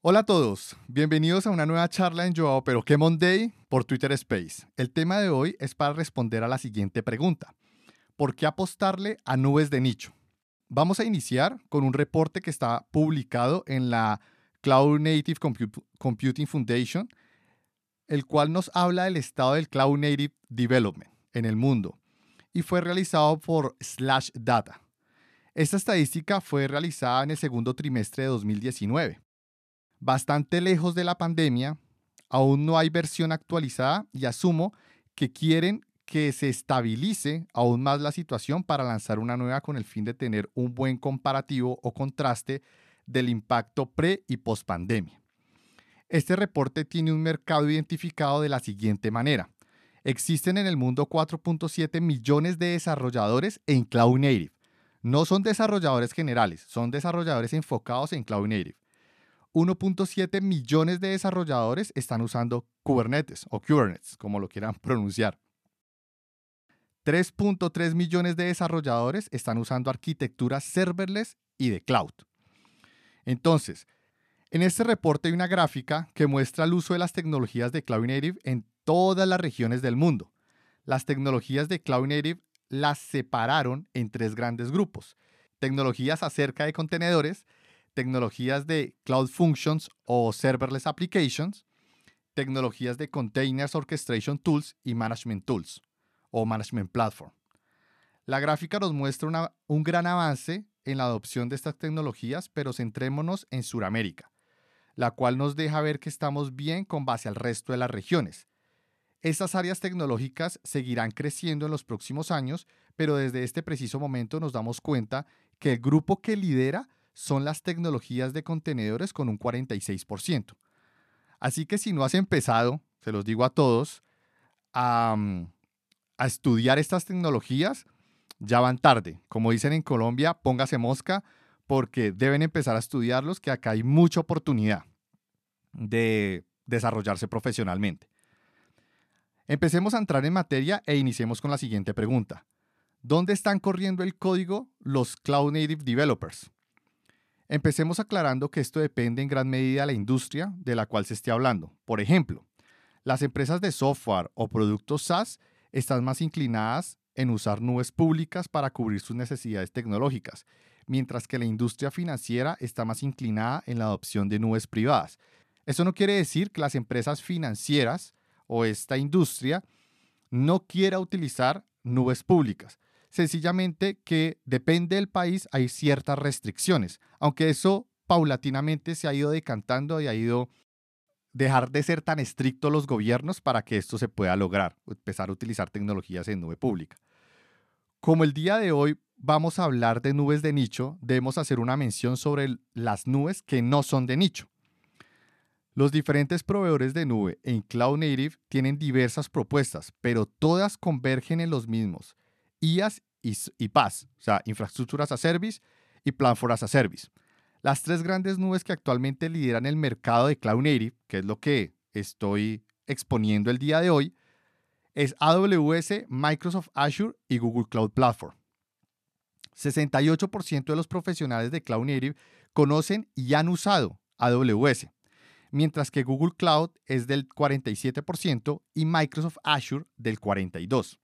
Hola a todos, bienvenidos a una nueva charla en Joao Pero qué Monday por Twitter Space. El tema de hoy es para responder a la siguiente pregunta. ¿Por qué apostarle a nubes de nicho? Vamos a iniciar con un reporte que está publicado en la Cloud Native Computing Foundation, el cual nos habla del estado del Cloud Native Development en el mundo y fue realizado por Slash Data. Esta estadística fue realizada en el segundo trimestre de 2019 bastante lejos de la pandemia, aún no hay versión actualizada y asumo que quieren que se estabilice aún más la situación para lanzar una nueva con el fin de tener un buen comparativo o contraste del impacto pre y post pandemia. Este reporte tiene un mercado identificado de la siguiente manera. Existen en el mundo 4.7 millones de desarrolladores en Cloud Native. No son desarrolladores generales, son desarrolladores enfocados en Cloud Native. 1.7 millones de desarrolladores están usando Kubernetes o Kubernetes, como lo quieran pronunciar. 3.3 millones de desarrolladores están usando arquitecturas serverless y de cloud. Entonces, en este reporte hay una gráfica que muestra el uso de las tecnologías de Cloud Native en todas las regiones del mundo. Las tecnologías de Cloud Native las separaron en tres grandes grupos. Tecnologías acerca de contenedores, tecnologías de Cloud Functions o Serverless Applications, tecnologías de Containers Orchestration Tools y Management Tools o Management Platform. La gráfica nos muestra un gran avance en la adopción de estas tecnologías, pero centrémonos en Sudamérica, la cual nos deja ver que estamos bien con base al resto de las regiones. Estas áreas tecnológicas seguirán creciendo en los próximos años, pero desde este preciso momento nos damos cuenta que el grupo que lidera son las tecnologías de contenedores con un 46%. Así que si no has empezado, se los digo a todos, a, mm, a estudiar estas tecnologías, ya van tarde. Como dicen en Colombia, póngase mosca porque deben empezar a estudiarlos, que acá hay mucha oportunidad de desarrollarse profesionalmente. Empecemos a entrar en materia e iniciemos con la siguiente pregunta. ¿Dónde están corriendo el código los Cloud Native Developers? Empecemos aclarando que esto depende en gran medida de la industria de la cual se esté hablando. Por ejemplo, las empresas de software o productos SaaS están más inclinadas en usar nubes públicas para cubrir sus necesidades tecnológicas, mientras que la industria financiera está más inclinada en la adopción de nubes privadas. Eso no quiere decir que las empresas financieras o esta industria no quiera utilizar nubes públicas, sencillamente que depende del país, hay ciertas restricciones, aunque eso paulatinamente se ha ido decantando y ha ido dejar de ser tan estrictos los gobiernos para que esto se pueda lograr, empezar a utilizar tecnologías en nube pública. Como el día de hoy vamos a hablar de nubes de nicho, debemos hacer una mención sobre las nubes que no son de nicho. Los diferentes proveedores de nube en Cloud Native tienen diversas propuestas, pero todas convergen en los mismos IaaS y, y PaaS, o sea, Infraestructuras a Service y Platform as a Service. Las tres grandes nubes que actualmente lideran el mercado de Cloud Native, que es lo que estoy exponiendo el día de hoy, es AWS, Microsoft Azure y Google Cloud Platform. 68% de los profesionales de Cloud Native conocen y han usado AWS, mientras que Google Cloud es del 47% y Microsoft Azure del 42%.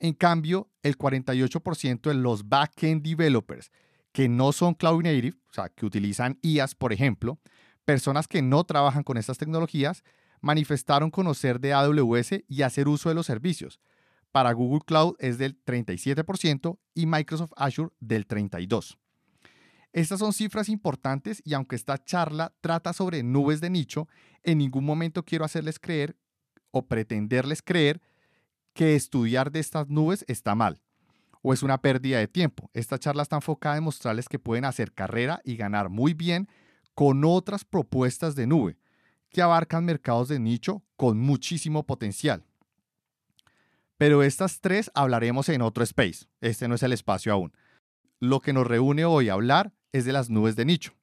En cambio, el 48% de los backend developers que no son cloud native, o sea, que utilizan IaaS, por ejemplo, personas que no trabajan con estas tecnologías, manifestaron conocer de AWS y hacer uso de los servicios. Para Google Cloud es del 37% y Microsoft Azure del 32%. Estas son cifras importantes y aunque esta charla trata sobre nubes de nicho, en ningún momento quiero hacerles creer o pretenderles creer que estudiar de estas nubes está mal o es una pérdida de tiempo. Esta charla está enfocada en mostrarles que pueden hacer carrera y ganar muy bien con otras propuestas de nube que abarcan mercados de nicho con muchísimo potencial. Pero estas tres hablaremos en otro space. Este no es el espacio aún. Lo que nos reúne hoy a hablar es de las nubes de nicho.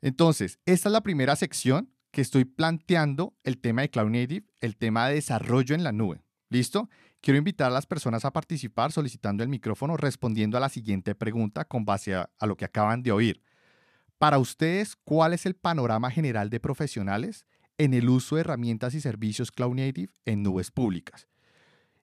Entonces, esta es la primera sección que estoy planteando el tema de Cloud Native, el tema de desarrollo en la nube. ¿Listo? Quiero invitar a las personas a participar solicitando el micrófono respondiendo a la siguiente pregunta con base a, lo que acaban de oír. Para ustedes, ¿cuál es el panorama general de profesionales en el uso de herramientas y servicios Cloud Native en nubes públicas?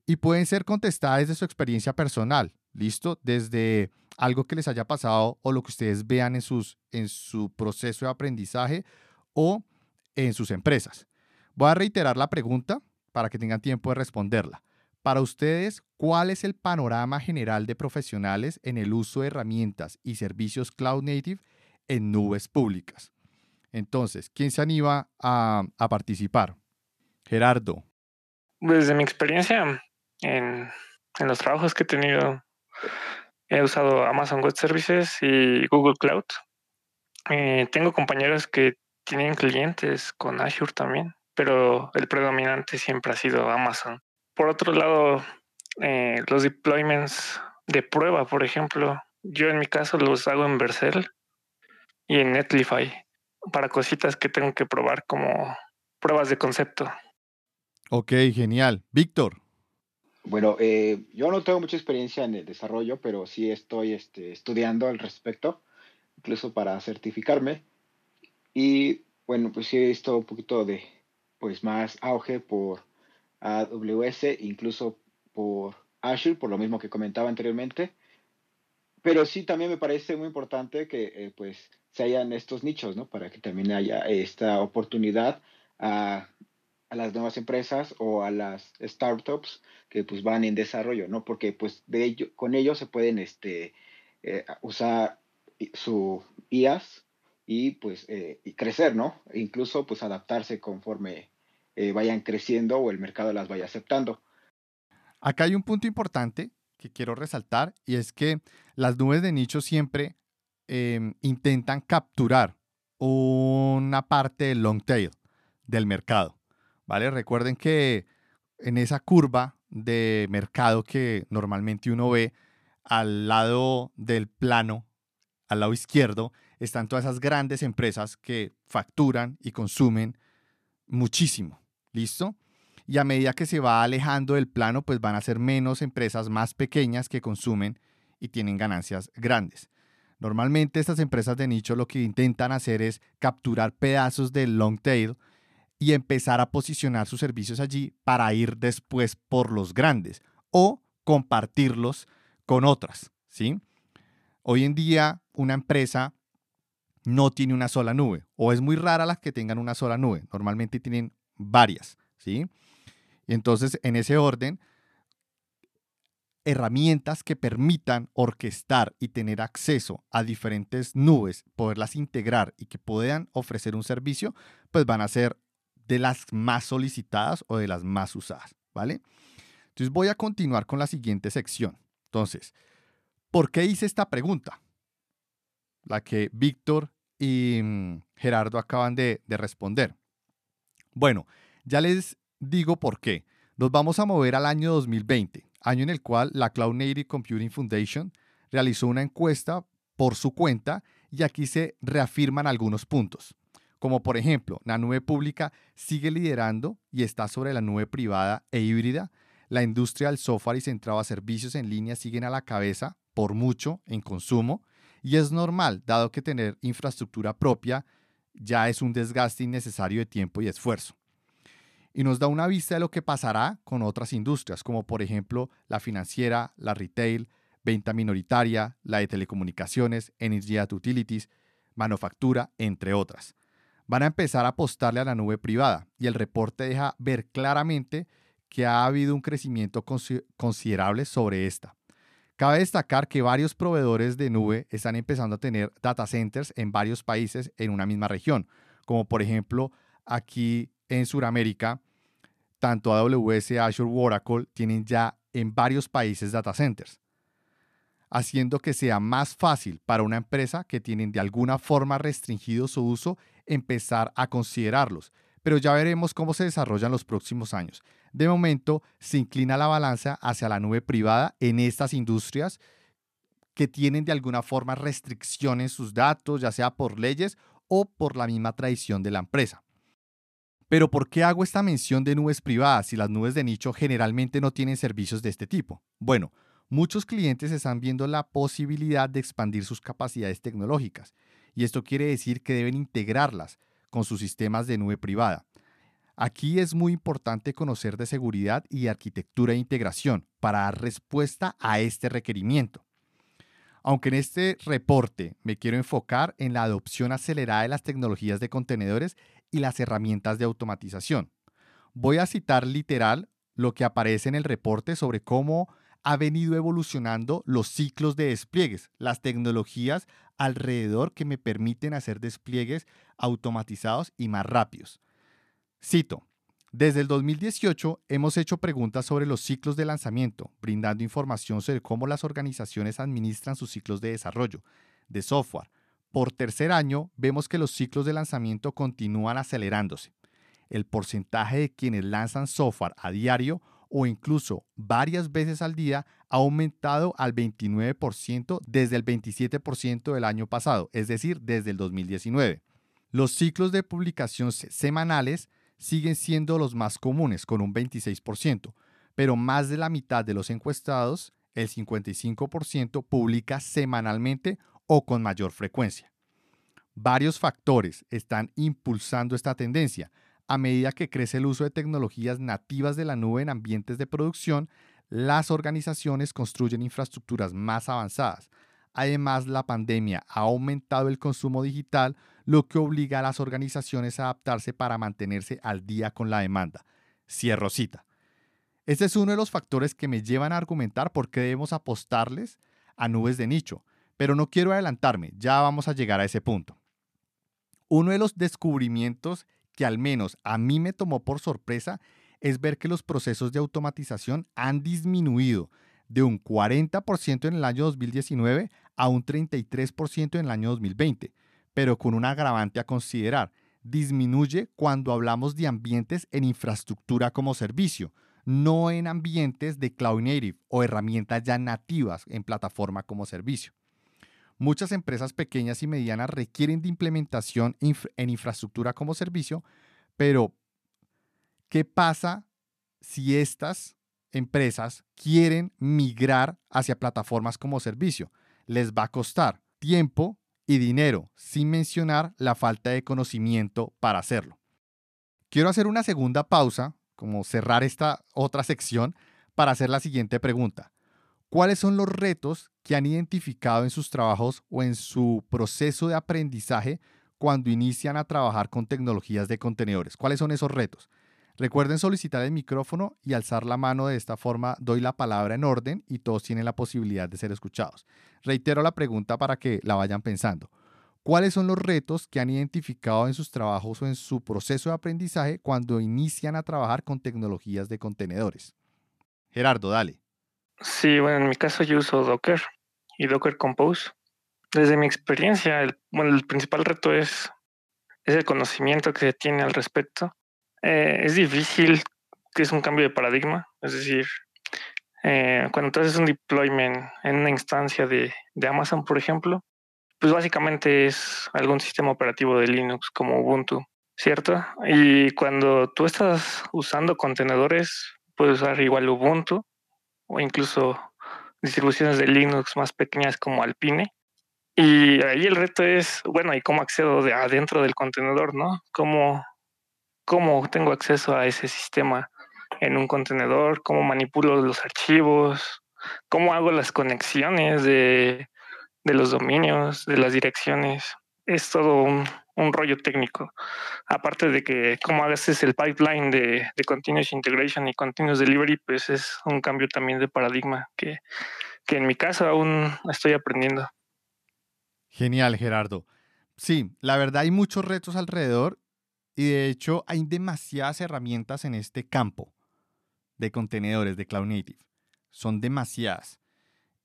Y pueden ser contestadas desde su experiencia personal, ¿listo? Desde algo que les haya pasado o lo que ustedes vean en, sus, en su proceso de aprendizaje o en sus empresas. Voy a reiterar la pregunta para que tengan tiempo de responderla. Para ustedes, ¿cuál es el panorama general de profesionales en el uso de herramientas y servicios Cloud Native en nubes públicas? Entonces, ¿quién se anima a, participar? Gerardo. Desde mi experiencia en, los trabajos que he tenido, he usado Amazon Web Services y Google Cloud. Eh, tengo compañeros que tienen clientes con Azure también pero el predominante siempre ha sido Amazon. Por otro lado, eh, los deployments de prueba, por ejemplo, yo en mi caso los hago en Vercel y en Netlify para cositas que tengo que probar como pruebas de concepto. Ok, genial. Víctor. Bueno, eh, yo no tengo mucha experiencia en el desarrollo, pero sí estoy este, estudiando al respecto, incluso para certificarme. Y bueno, pues sí he visto un poquito de, pues más auge por AWS, incluso por Azure, por lo mismo que comentaba anteriormente. Pero sí también me parece muy importante que eh, pues se hayan estos nichos, ¿no? Para que también haya esta oportunidad a, a, las nuevas empresas o a las startups que pues van en desarrollo, ¿no? Porque pues de ello, con ellos se pueden este, eh, usar su IAS y pues eh, crecer, ¿no? E incluso pues adaptarse conforme eh, vayan creciendo o el mercado las vaya aceptando. Acá hay un punto importante que quiero resaltar y es que las nubes de nicho siempre em, intentan capturar una parte del long tail del mercado, ¿vale? Recuerden que en esa curva de mercado que normalmente uno ve al lado del plano, al lado izquierdo, están todas esas grandes empresas que facturan y consumen muchísimo. ¿Listo? Y a medida que se va alejando del plano, pues van a ser menos empresas más pequeñas que consumen y tienen ganancias grandes. Normalmente estas empresas de nicho lo que intentan hacer es capturar pedazos del long tail y empezar a posicionar sus servicios allí para ir después por los grandes o compartirlos con otras, ¿sí? Hoy en día una empresa no tiene una sola nube, o es muy rara las que tengan una sola nube, normalmente tienen varias, ¿sí? Y entonces, en ese orden, herramientas que permitan orquestar y tener acceso a diferentes nubes, poderlas integrar y que puedan ofrecer un servicio, pues van a ser de las más solicitadas o de las más usadas, ¿vale? Entonces voy a continuar con la siguiente sección. Entonces, ¿por qué hice esta pregunta? La que Víctor y mm, Gerardo acaban de, responder. Bueno, ya les digo por qué. Nos vamos a mover al año 2020, año en el cual la Cloud Native Computing Foundation realizó una encuesta por su cuenta y aquí se reafirman algunos puntos, como por ejemplo, la nube pública sigue liderando y está sobre la nube privada e híbrida, la industria del software y centrado a servicios en línea siguen a la cabeza por mucho en consumo, y es normal, dado que tener infraestructura propia ya es un desgaste innecesario de tiempo y esfuerzo. Y nos da una vista de lo que pasará con otras industrias, como por ejemplo la financiera, la retail, venta minoritaria, la de telecomunicaciones, energy utilities, manufactura, entre otras. Van a empezar a apostarle a la nube privada y el reporte deja ver claramente que ha habido un crecimiento considerable sobre esta. Cabe destacar que varios proveedores de nube están empezando a tener data centers en varios países en una misma región, como por ejemplo aquí en Sudamérica, tanto AWS, Azure o Oracle tienen ya en varios países data centers, haciendo que sea más fácil para una empresa que tienen de alguna forma restringido su uso empezar a considerarlos. Pero ya veremos cómo se desarrollan los próximos años de momento se inclina la balanza hacia la nube privada en estas industrias que tienen de alguna forma restricciones sus datos, ya sea por leyes o por la misma tradición de la empresa. Pero ¿por qué hago esta mención de nubes privadas si las nubes de nicho generalmente no tienen servicios de este tipo? Bueno, muchos clientes están viendo la posibilidad de expandir sus capacidades tecnológicas y esto quiere decir que deben integrarlas con sus sistemas de nube privada. Aquí es muy importante conocer de seguridad y arquitectura de integración para dar respuesta a este requerimiento. Aunque en este reporte me quiero enfocar en la adopción acelerada de las tecnologías de contenedores y las herramientas de automatización. Voy a citar literal lo que aparece en el reporte sobre cómo ha venido evolucionando los ciclos de despliegues, las tecnologías alrededor que me permiten hacer despliegues automatizados y más rápidos. Cito, desde el 2018 hemos hecho preguntas sobre los ciclos de lanzamiento, brindando información sobre cómo las organizaciones administran sus ciclos de desarrollo de software. Por tercer año, vemos que los ciclos de lanzamiento continúan acelerándose. El porcentaje de quienes lanzan software a diario o incluso varias veces al día ha aumentado al 29% desde el 27% del año pasado, es decir, desde el 2019. Los ciclos de publicación semanales siguen siendo los más comunes, con un 26%, pero más de la mitad de los encuestados, el 55%, publica semanalmente o con mayor frecuencia. Varios factores están impulsando esta tendencia. A medida que crece el uso de tecnologías nativas de la nube en ambientes de producción, las organizaciones construyen infraestructuras más avanzadas. Además, la pandemia ha aumentado el consumo digital, lo que obliga a las organizaciones a adaptarse para mantenerse al día con la demanda. Cierro cita. Este es uno de los factores que me llevan a argumentar por qué debemos apostarles a nubes de nicho, pero no quiero adelantarme, ya vamos a llegar a ese punto. Uno de los descubrimientos que al menos a mí me tomó por sorpresa es ver que los procesos de automatización han disminuido de un 40% en el año 2019 a un 33% en el año 2020 pero con un agravante a considerar. Disminuye cuando hablamos de ambientes en infraestructura como servicio, no en ambientes de cloud native o herramientas ya nativas en plataforma como servicio. Muchas empresas pequeñas y medianas requieren de implementación en infraestructura como servicio, pero ¿qué pasa si estas empresas quieren migrar hacia plataformas como servicio? Les va a costar tiempo, y dinero, sin mencionar la falta de conocimiento para hacerlo. Quiero hacer una segunda pausa, como cerrar esta otra sección, para hacer la siguiente pregunta. ¿Cuáles son los retos que han identificado en sus trabajos o en su proceso de aprendizaje cuando inician a trabajar con tecnologías de contenedores? ¿Cuáles son esos retos? Recuerden solicitar el micrófono y alzar la mano de esta forma doy la palabra en orden y todos tienen la posibilidad de ser escuchados. Reitero la pregunta para que la vayan pensando. ¿Cuáles son los retos que han identificado en sus trabajos o en su proceso de aprendizaje cuando inician a trabajar con tecnologías de contenedores? Gerardo, dale. Sí, bueno, en mi caso yo uso Docker y Docker Compose. Desde mi experiencia, el, el principal reto es, es el conocimiento que se tiene al respecto eh, es difícil, que es un cambio de paradigma, es decir, eh, cuando tú haces un deployment en una instancia de, de, Amazon, por ejemplo, pues básicamente es algún sistema operativo de Linux como Ubuntu, ¿cierto? Y cuando tú estás usando contenedores, puedes usar igual Ubuntu o incluso distribuciones de Linux más pequeñas como Alpine. Y ahí el reto es, bueno, ¿y cómo accedo de adentro del contenedor, no? ¿Cómo cómo tengo acceso a ese sistema en un contenedor, cómo manipulo los archivos, cómo hago las conexiones de, los dominios, de las direcciones. Es todo un, rollo técnico. Aparte de que cómo haces el pipeline de, de, Continuous Integration y Continuous Delivery, pues es un cambio también de paradigma que, que en mi caso aún estoy aprendiendo. Genial, Gerardo. Sí, la verdad hay muchos retos alrededor y de hecho hay demasiadas herramientas en este campo de contenedores de Cloud Native. Son demasiadas.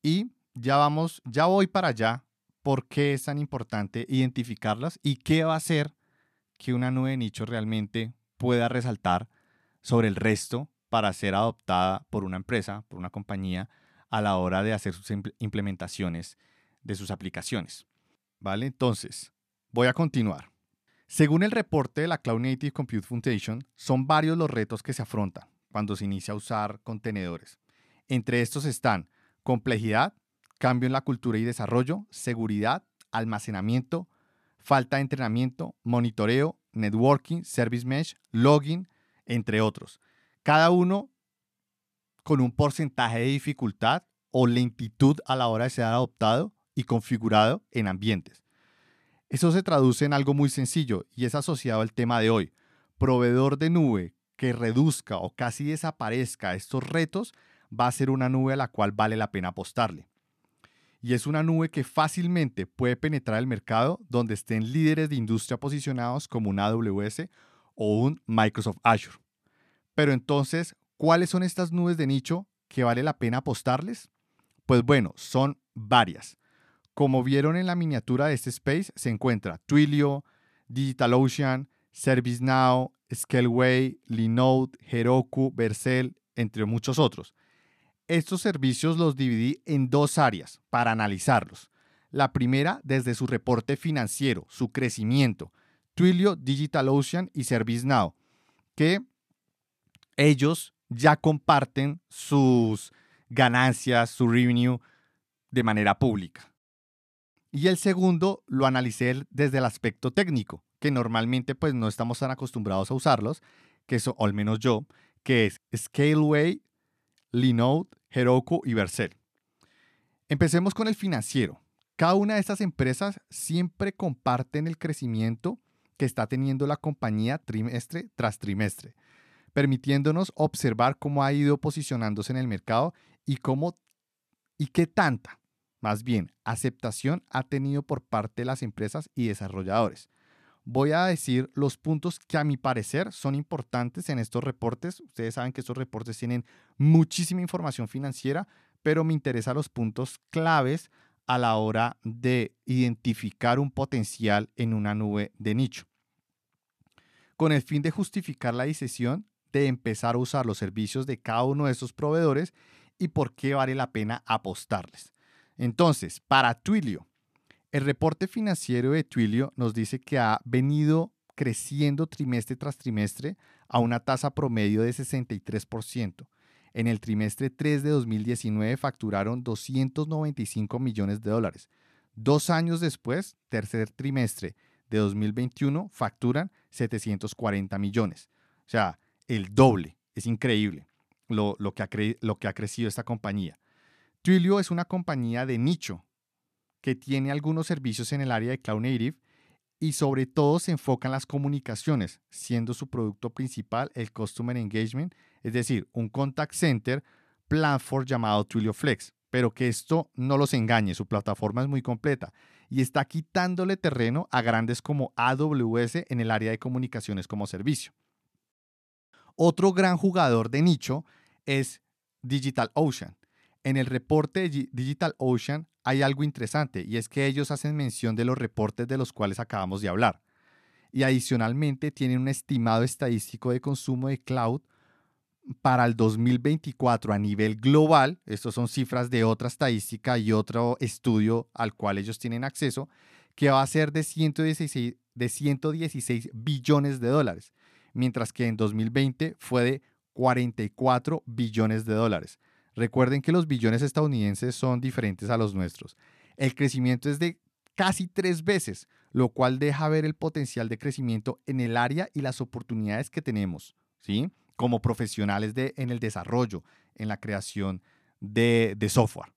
Y ya vamos, ya voy para allá. ¿Por qué es tan importante identificarlas y qué va a hacer que una nube de nicho realmente pueda resaltar sobre el resto para ser adoptada por una empresa, por una compañía, a la hora de hacer sus implementaciones de sus aplicaciones? ¿Vale? Entonces, voy a continuar. Según el reporte de la Cloud Native Compute Foundation, son varios los retos que se afrontan cuando se inicia a usar contenedores. Entre estos están complejidad, cambio en la cultura y desarrollo, seguridad, almacenamiento, falta de entrenamiento, monitoreo, networking, service mesh, login, entre otros. Cada uno con un porcentaje de dificultad o lentitud a la hora de ser adoptado y configurado en ambientes. Eso se traduce en algo muy sencillo y es asociado al tema de hoy. Proveedor de nube que reduzca o casi desaparezca estos retos va a ser una nube a la cual vale la pena apostarle. Y es una nube que fácilmente puede penetrar el mercado donde estén líderes de industria posicionados como un AWS o un Microsoft Azure. Pero entonces, ¿cuáles son estas nubes de nicho que vale la pena apostarles? Pues bueno, son varias. Como vieron en la miniatura de este space, se encuentra Twilio, DigitalOcean, ServiceNow, Scaleway, Linode, Heroku, Vercel, entre muchos otros. Estos servicios los dividí en dos áreas para analizarlos. La primera desde su reporte financiero, su crecimiento, Twilio, DigitalOcean y ServiceNow, que ellos ya comparten sus ganancias, su revenue de manera pública. Y el segundo lo analicé desde el aspecto técnico, que normalmente pues no estamos tan acostumbrados a usarlos, que eso, o al menos yo, que es Scaleway, Linode, Heroku y Vercel. Empecemos con el financiero. Cada una de estas empresas siempre comparten el crecimiento que está teniendo la compañía trimestre tras trimestre, permitiéndonos observar cómo ha ido posicionándose en el mercado y cómo y qué tanta más bien, aceptación ha tenido por parte de las empresas y desarrolladores. Voy a decir los puntos que a mi parecer son importantes en estos reportes. Ustedes saben que estos reportes tienen muchísima información financiera, pero me interesan los puntos claves a la hora de identificar un potencial en una nube de nicho. Con el fin de justificar la decisión de empezar a usar los servicios de cada uno de estos proveedores y por qué vale la pena apostarles. Entonces, para Twilio, el reporte financiero de Twilio nos dice que ha venido creciendo trimestre tras trimestre a una tasa promedio de 63%. En el trimestre 3 de 2019 facturaron 295 millones de dólares. Dos años después, tercer trimestre de 2021, facturan 740 millones. O sea, el doble. Es increíble lo, que, ha lo que ha crecido esta compañía. Twilio es una compañía de nicho que tiene algunos servicios en el área de Cloud Native y sobre todo se enfoca en las comunicaciones, siendo su producto principal el Customer Engagement, es decir, un contact center platform llamado Twilio Flex. Pero que esto no los engañe, su plataforma es muy completa y está quitándole terreno a grandes como AWS en el área de comunicaciones como servicio. Otro gran jugador de nicho es DigitalOcean en el reporte de DigitalOcean hay algo interesante y es que ellos hacen mención de los reportes de los cuales acabamos de hablar. Y adicionalmente tienen un estimado estadístico de consumo de cloud para el 2024 a nivel global. Estas son cifras de otra estadística y otro estudio al cual ellos tienen acceso, que va a ser de 116, de 116 billones de dólares, mientras que en 2020 fue de 44 billones de dólares. Recuerden que los billones estadounidenses son diferentes a los nuestros. El crecimiento es de casi tres veces, lo cual deja ver el potencial de crecimiento en el área y las oportunidades que tenemos, ¿sí? Como profesionales de, en el desarrollo, en la creación de, de software.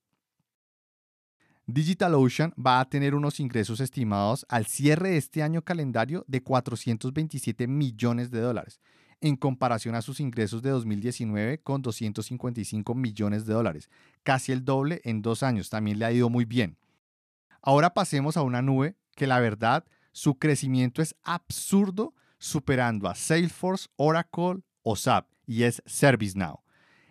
DigitalOcean va a tener unos ingresos estimados al cierre de este año calendario de 427 millones de dólares en comparación a sus ingresos de 2019 con 255 millones de dólares, casi el doble en dos años, también le ha ido muy bien. Ahora pasemos a una nube que la verdad su crecimiento es absurdo superando a Salesforce, Oracle o SAP y es ServiceNow.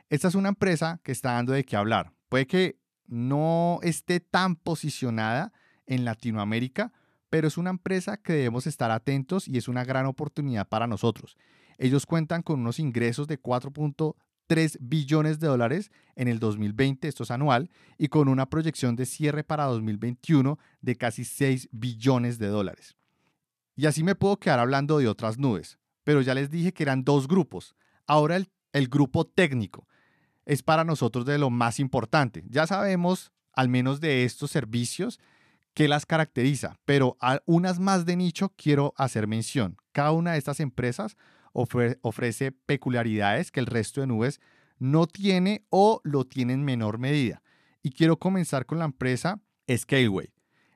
Esta es una empresa que está dando de qué hablar. Puede que no esté tan posicionada en Latinoamérica, pero es una empresa que debemos estar atentos y es una gran oportunidad para nosotros. Ellos cuentan con unos ingresos de 4.3 billones de dólares en el 2020, esto es anual, y con una proyección de cierre para 2021 de casi 6 billones de dólares. Y así me puedo quedar hablando de otras nubes, pero ya les dije que eran dos grupos. Ahora el, grupo técnico es para nosotros de lo más importante. Ya sabemos, al menos de estos servicios, qué las caracteriza, pero a unas más de nicho quiero hacer mención. Cada una de estas empresas ofrece peculiaridades que el resto de nubes no tiene o lo tiene en menor medida. Y quiero comenzar con la empresa Scaleway.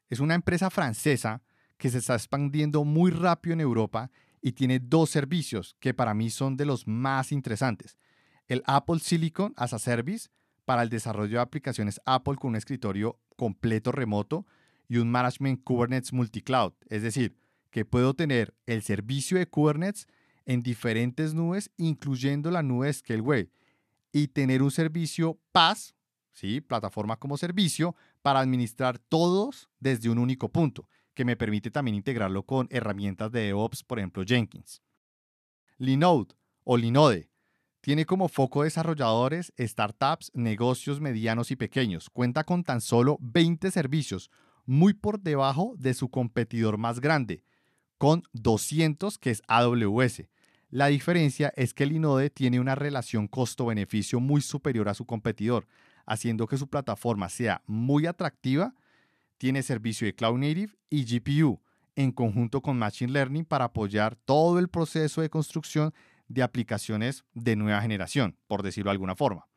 Es una empresa francesa que se está expandiendo muy rápido en Europa y tiene dos servicios que para mí son de los más interesantes. El Apple Silicon as a Service para el desarrollo de aplicaciones Apple con un escritorio completo remoto y un Management Kubernetes Multicloud. Es decir, que puedo tener el servicio de Kubernetes en diferentes nubes, incluyendo la nube de Scaleway, y tener un servicio PaaS, ¿sí? plataforma como servicio, para administrar todos desde un único punto, que me permite también integrarlo con herramientas de DevOps, por ejemplo Jenkins. Linode o Linode tiene como foco desarrolladores, startups, negocios medianos y pequeños. Cuenta con tan solo 20 servicios, muy por debajo de su competidor más grande, con 200 que es AWS. La diferencia es que el Inode tiene una relación costo-beneficio muy superior a su competidor, haciendo que su plataforma sea muy atractiva. Tiene servicio de Cloud Native y GPU en conjunto con Machine Learning para apoyar todo el proceso de construcción de aplicaciones de nueva generación, por decirlo de alguna forma.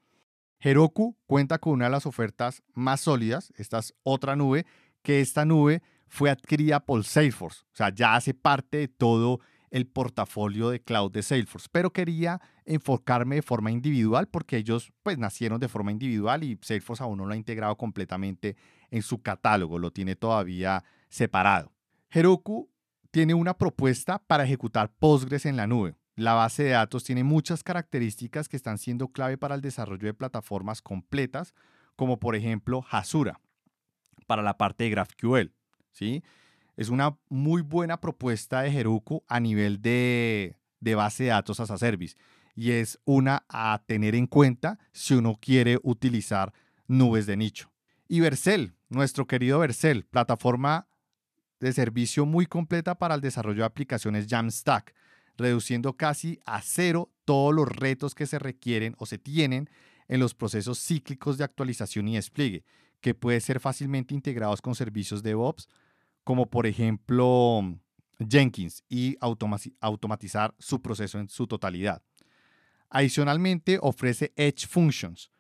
Heroku cuenta con una de las ofertas más sólidas, esta es otra nube que esta nube fue adquirida por Salesforce, o sea, ya hace parte de todo el portafolio de cloud de Salesforce, pero quería enfocarme de forma individual porque ellos pues nacieron de forma individual y Salesforce aún no lo ha integrado completamente en su catálogo, lo tiene todavía separado. Heroku tiene una propuesta para ejecutar Postgres en la nube. La base de datos tiene muchas características que están siendo clave para el desarrollo de plataformas completas, como por ejemplo Hasura para la parte de GraphQL. ¿sí? Es una muy buena propuesta de Heroku a nivel de, base de datos as a service y es una a tener en cuenta si uno quiere utilizar nubes de nicho. Y Vercel, nuestro querido Vercel, plataforma de servicio muy completa para el desarrollo de aplicaciones Jamstack, reduciendo casi a cero todos los retos que se requieren o se tienen en los procesos cíclicos de actualización y despliegue que puede ser fácilmente integrados con servicios de DevOps, como por ejemplo Jenkins, y automatizar su proceso en su totalidad. Adicionalmente, ofrece Edge Functions.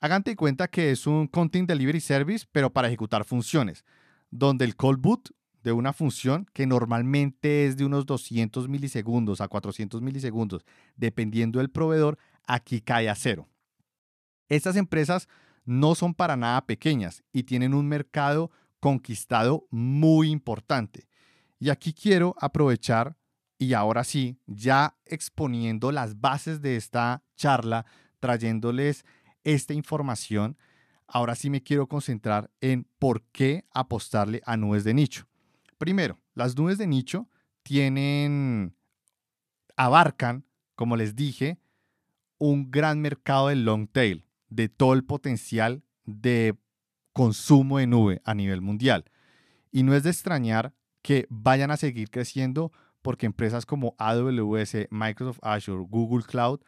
Hagan cuenta que es un Content Delivery Service, pero para ejecutar funciones, donde el call boot de una función que normalmente es de unos 200 milisegundos a 400 milisegundos, dependiendo del proveedor, aquí cae a cero. Estas empresas no son para nada pequeñas y tienen un mercado conquistado muy importante. Y aquí quiero aprovechar y ahora sí, ya exponiendo las bases de esta charla, trayéndoles esta información, ahora sí me quiero concentrar en por qué apostarle a nubes de nicho. Primero, las nubes de nicho tienen, abarcan, como les dije, un gran mercado de long tail de todo el potencial de consumo de nube a nivel mundial. Y no es de extrañar que vayan a seguir creciendo porque empresas como AWS, Microsoft Azure, Google Cloud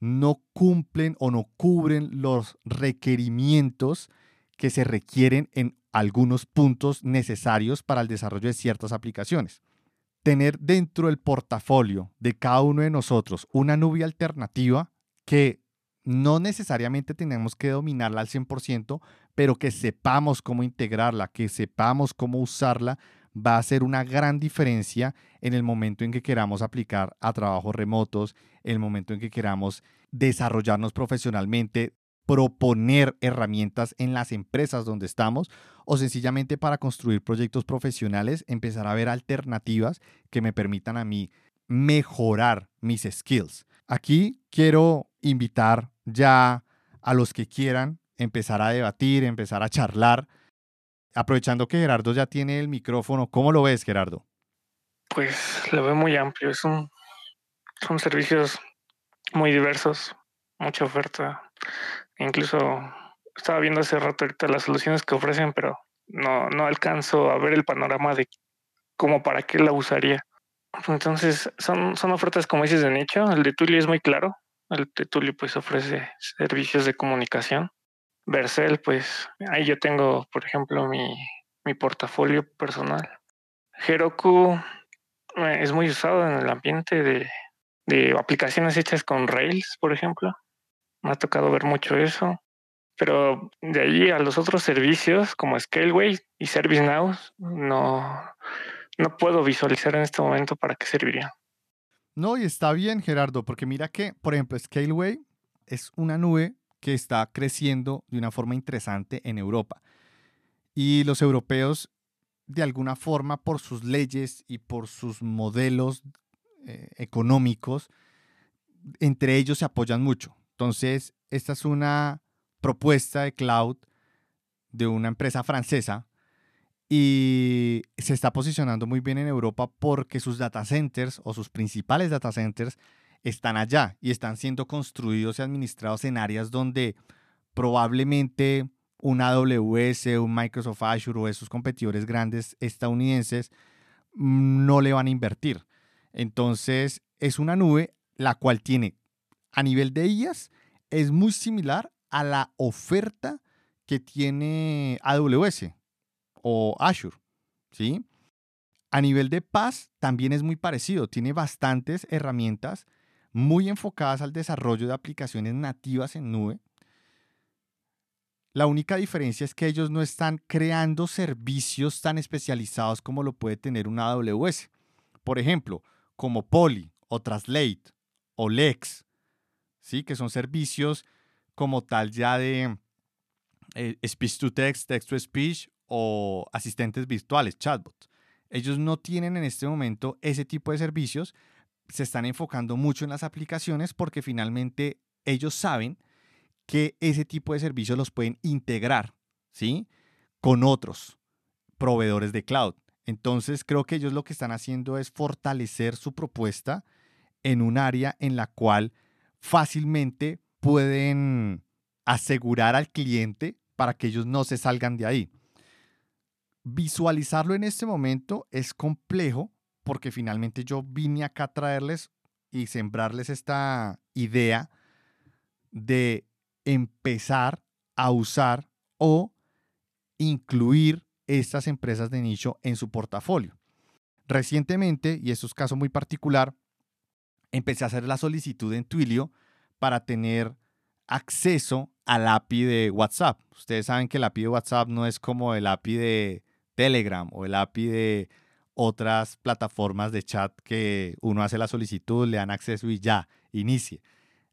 no cumplen o no cubren los requerimientos que se requieren en algunos puntos necesarios para el desarrollo de ciertas aplicaciones. Tener dentro del portafolio de cada uno de nosotros una nube alternativa que no necesariamente tenemos que dominarla al 100%, pero que sepamos cómo integrarla, que sepamos cómo usarla, va a ser una gran diferencia en el momento en que queramos aplicar a trabajos remotos, el momento en que queramos desarrollarnos profesionalmente, proponer herramientas en las empresas donde estamos o sencillamente para construir proyectos profesionales, empezar a ver alternativas que me permitan a mí mejorar mis skills. Aquí quiero invitar ya a los que quieran empezar a debatir, empezar a charlar. Aprovechando que Gerardo ya tiene el micrófono, ¿cómo lo ves, Gerardo? Pues lo veo muy amplio. Es un, son servicios muy diversos, mucha oferta. Incluso estaba viendo hace rato ahorita las soluciones que ofrecen, pero no, no alcanzo a ver el panorama de cómo para qué la usaría. Entonces, son, son ofertas, como dices, de nicho. El de Tuli es muy claro. El de Tuli, pues, ofrece servicios de comunicación. Vercel, pues, ahí yo tengo, por ejemplo, mi, mi portafolio personal. Heroku eh, es muy usado en el ambiente de, de aplicaciones hechas con Rails, por ejemplo. Me ha tocado ver mucho eso. Pero de ahí a los otros servicios como Scaleway y ServiceNow, no, no puedo visualizar en este momento para qué serviría. No, y está bien, Gerardo, porque mira que, por ejemplo, Scaleway es una nube que está creciendo de una forma interesante en Europa. Y los europeos, de alguna forma, por sus leyes y por sus modelos eh, económicos, entre ellos se apoyan mucho. Entonces, esta es una propuesta de cloud de una empresa francesa y se está posicionando muy bien en Europa porque sus data centers o sus principales data centers están allá y están siendo construidos y administrados en áreas donde probablemente un AWS, un Microsoft Azure o esos competidores grandes estadounidenses mm, no le van a invertir. Entonces es una nube la cual tiene a nivel de IAS es muy similar a la oferta que tiene AWS o Azure, ¿sí? A nivel de paz también es muy parecido, tiene bastantes herramientas muy enfocadas al desarrollo de aplicaciones nativas en nube. La única diferencia es que ellos no están creando servicios tan especializados como lo puede tener una AWS. Por ejemplo, como Poly o Translate o Lex, ¿sí? que son servicios como tal ya de eh, speech to text, text to speech o asistentes virtuales, chatbots. Ellos no tienen en este momento ese tipo de servicios, se están enfocando mucho en las aplicaciones porque finalmente ellos saben que ese tipo de servicios los pueden integrar, ¿sí? Con otros proveedores de cloud. Entonces creo que ellos lo que están haciendo es fortalecer su propuesta en un área en la cual fácilmente pueden asegurar al cliente para que ellos no se salgan de ahí. Visualizarlo en este momento es complejo porque finalmente yo vine acá a traerles y sembrarles esta idea de empezar a usar o incluir estas empresas de nicho en su portafolio. Recientemente, y esto es caso muy particular, empecé a hacer la solicitud en Twilio para tener acceso al API de WhatsApp. Ustedes saben que el API de WhatsApp no es como el API de Telegram o el API de otras plataformas de chat que uno hace la solicitud, le dan acceso y ya, inicie.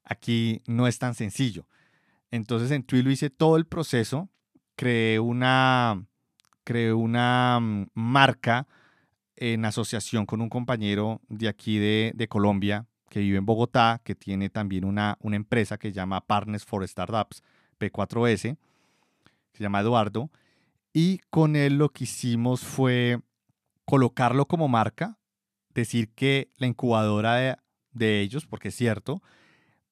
Aquí no es tan sencillo. Entonces en Twilio hice todo el proceso, creé una, creé una mm, marca en asociación con un compañero de aquí de, Colombia que vive en Bogotá, que tiene también una, una empresa que se llama Partners for Startups, P4S, se llama Eduardo, y con él lo que hicimos fue colocarlo como marca, decir que la incubadora de, de ellos, porque es cierto,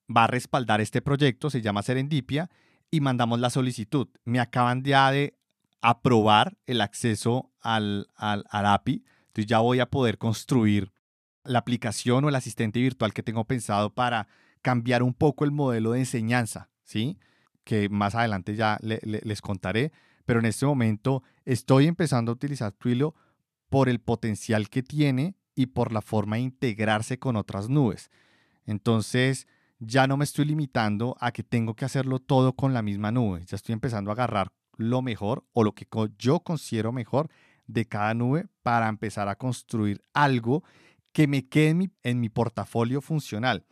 va a respaldar este proyecto, se llama Serendipia, y mandamos la solicitud. Me acaban ya de aprobar el acceso al, al, al API, entonces ya voy a poder construir la aplicación o el asistente virtual que tengo pensado para cambiar un poco el modelo de enseñanza, ¿sí? Que más adelante ya les contaré, pero en este momento estoy empezando a utilizar Twilio por el potencial que tiene y por la forma de integrarse con otras nubes. Entonces, ya no me estoy limitando a que tengo que hacerlo todo con la misma nube. Ya estoy empezando a agarrar lo mejor o lo que yo considero mejor de cada nube para empezar a construir algo que me quede en mi, portafolio funcional.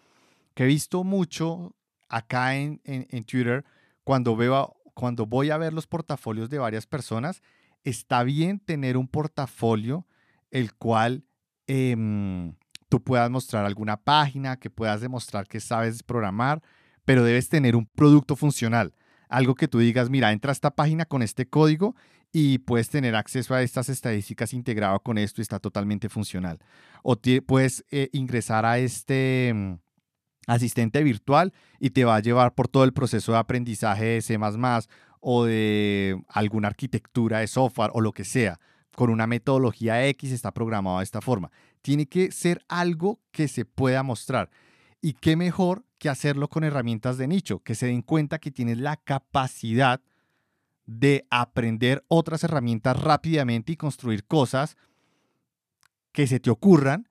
Que he visto mucho acá en, Twitter cuando, veo, cuando voy a ver los portafolios de varias personas, está bien tener un portafolio el cual em, tú puedas mostrar alguna página, que puedas demostrar que sabes programar, pero debes tener un producto funcional. Algo que tú digas, mira, entra a esta página con este código y puedes tener acceso a estas estadísticas integrado con esto y está totalmente funcional. O puedes eh, ingresar a este mm, asistente virtual y te va a llevar por todo el proceso de aprendizaje de C o de alguna arquitectura de software o lo que sea. Con una metodología X está programado de esta forma. Tiene que ser algo que se pueda mostrar. Y qué mejor que hacerlo con herramientas de nicho, que se den cuenta que tienes la capacidad de aprender otras herramientas rápidamente y construir cosas que se te ocurran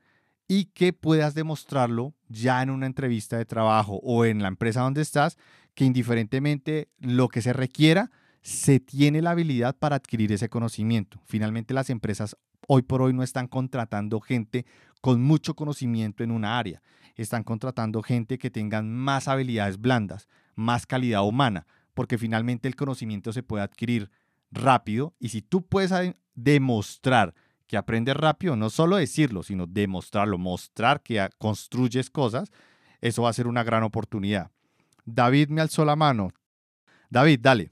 y que puedas demostrarlo ya en una entrevista de trabajo o en la empresa donde estás, que indiferentemente lo que se requiera, se tiene la habilidad para adquirir ese conocimiento. Finalmente las empresas hoy por hoy no están contratando gente con mucho conocimiento en una área, están contratando gente que tengan más habilidades blandas, más calidad humana, porque finalmente el conocimiento se puede adquirir rápido y si tú puedes demostrar que aprendes rápido, no solo decirlo, sino demostrarlo, mostrar que construyes cosas, eso va a ser una gran oportunidad. David me alzó la mano. David, dale.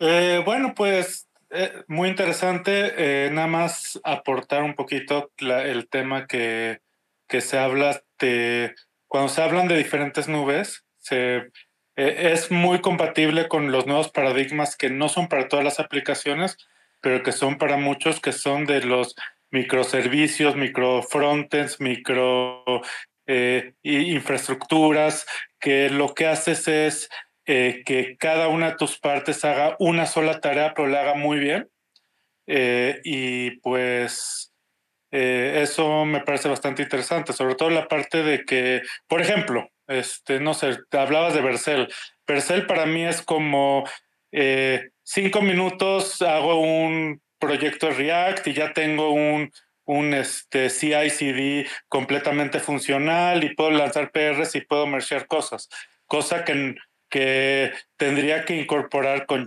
Eh, bueno, pues eh, muy interesante. Eh, nada más aportar un poquito el tema que, que se habla de, cuando se hablan de diferentes nubes, eh, es muy compatible con los nuevos paradigmas que no son para todas las aplicaciones, pero que son para muchos, que son de los microservicios, micro frontends, micro infraestructuras, que lo que haces es eh, que cada una de tus partes haga una sola tarea, pero la haga muy bien. y pues eso me parece bastante interesante, sobre todo la parte de que, por ejemplo, este, no sé, hablabas de Vercel. Vercel para mí es como eh, cinco minutos, hago un proyecto de React y ya tengo un, un este, CI/CD completamente funcional y puedo lanzar PRs y puedo mergear cosas, cosa que, que tendría que incorporar con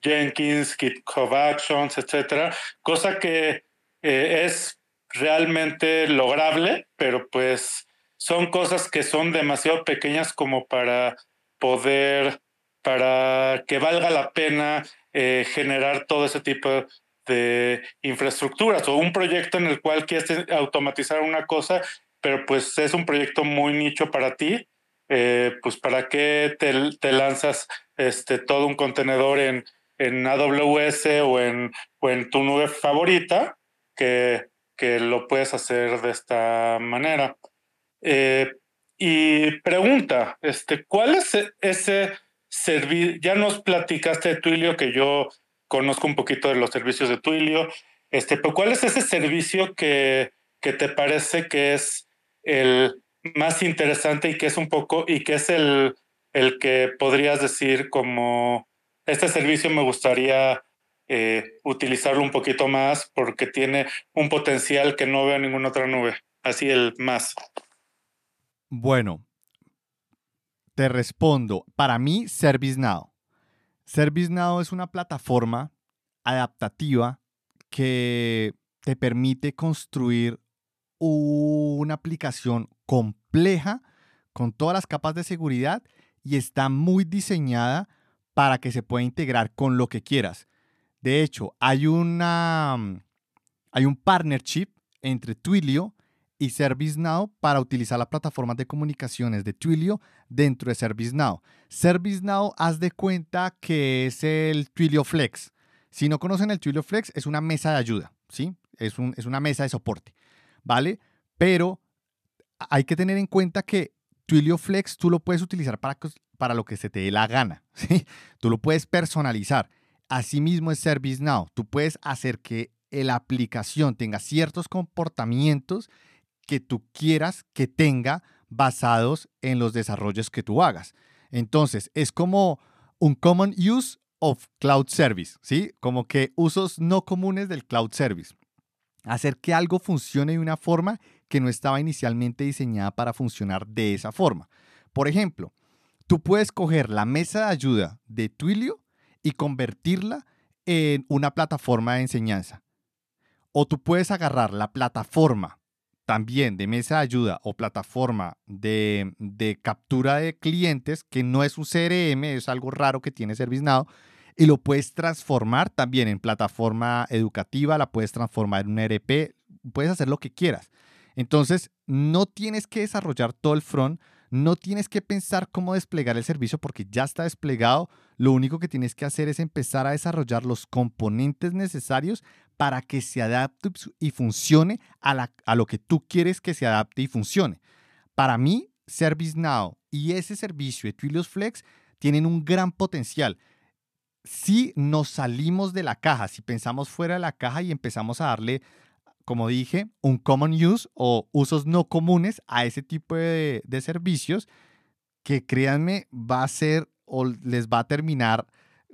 Jenkins, GitHub Actions, etcétera, cosa que eh, es realmente lograble, pero pues son cosas que son demasiado pequeñas como para poder, para que valga la pena eh, generar todo ese tipo de infraestructuras o un proyecto en el cual quieres automatizar una cosa, pero pues es un proyecto muy nicho para ti, eh, pues para qué te, lanzas este, todo un contenedor en, en AWS o en, o en tu nube favorita, que, que lo puedes hacer de esta manera. Eh, y pregunta, este, ¿cuál es ese servicio? Ya nos platicaste de Twilio, que yo conozco un poquito de los servicios de Twilio, este, pero ¿cuál es ese servicio que, que te parece que es el más interesante y que es un poco, y que es el, el que podrías decir como, este servicio me gustaría eh, utilizarlo un poquito más porque tiene un potencial que no veo en ninguna otra nube? Así el más. Bueno, te respondo. Para mí, ServiceNow. ServiceNow es una plataforma adaptativa que te permite construir una aplicación compleja con todas las capas de seguridad y está muy diseñada para que se pueda integrar con lo que quieras. De hecho, hay, una, hay un partnership entre Twilio y ServiceNow para utilizar la plataforma de comunicaciones de Twilio dentro de ServiceNow. ServiceNow, haz de cuenta que es el Twilio Flex. Si no conocen el Twilio Flex, es una mesa de ayuda, ¿sí? Es, un, es una mesa de soporte, ¿vale? Pero hay que tener en cuenta que Twilio Flex tú lo puedes utilizar para, para lo que se te dé la gana, ¿sí? Tú lo puedes personalizar. Asimismo es ServiceNow. Tú puedes hacer que la aplicación tenga ciertos comportamientos que tú quieras que tenga basados en los desarrollos que tú hagas. Entonces, es como un common use of cloud service, ¿sí? Como que usos no comunes del cloud service. Hacer que algo funcione de una forma que no estaba inicialmente diseñada para funcionar de esa forma. Por ejemplo, tú puedes coger la mesa de ayuda de Twilio y convertirla en una plataforma de enseñanza. O tú puedes agarrar la plataforma también de mesa de ayuda o plataforma de, captura de clientes, que no es un CRM, es algo raro que tiene ServiceNow, y lo puedes transformar también en plataforma educativa, la puedes transformar en un ERP, puedes hacer lo que quieras. Entonces, no tienes que desarrollar todo el front, no tienes que pensar cómo desplegar el servicio porque ya está desplegado. Lo único que tienes que hacer es empezar a desarrollar los componentes necesarios para que se adapte y funcione a, lo que tú quieres que se adapte y funcione. Para mí, ServiceNow y ese servicio de Twilios Flex tienen un gran potencial. si nos salimos de la caja, si pensamos fuera de la caja y empezamos a darle, como dije, un common use o usos no comunes a ese tipo de, de servicios, que créanme, va a ser o les va a terminar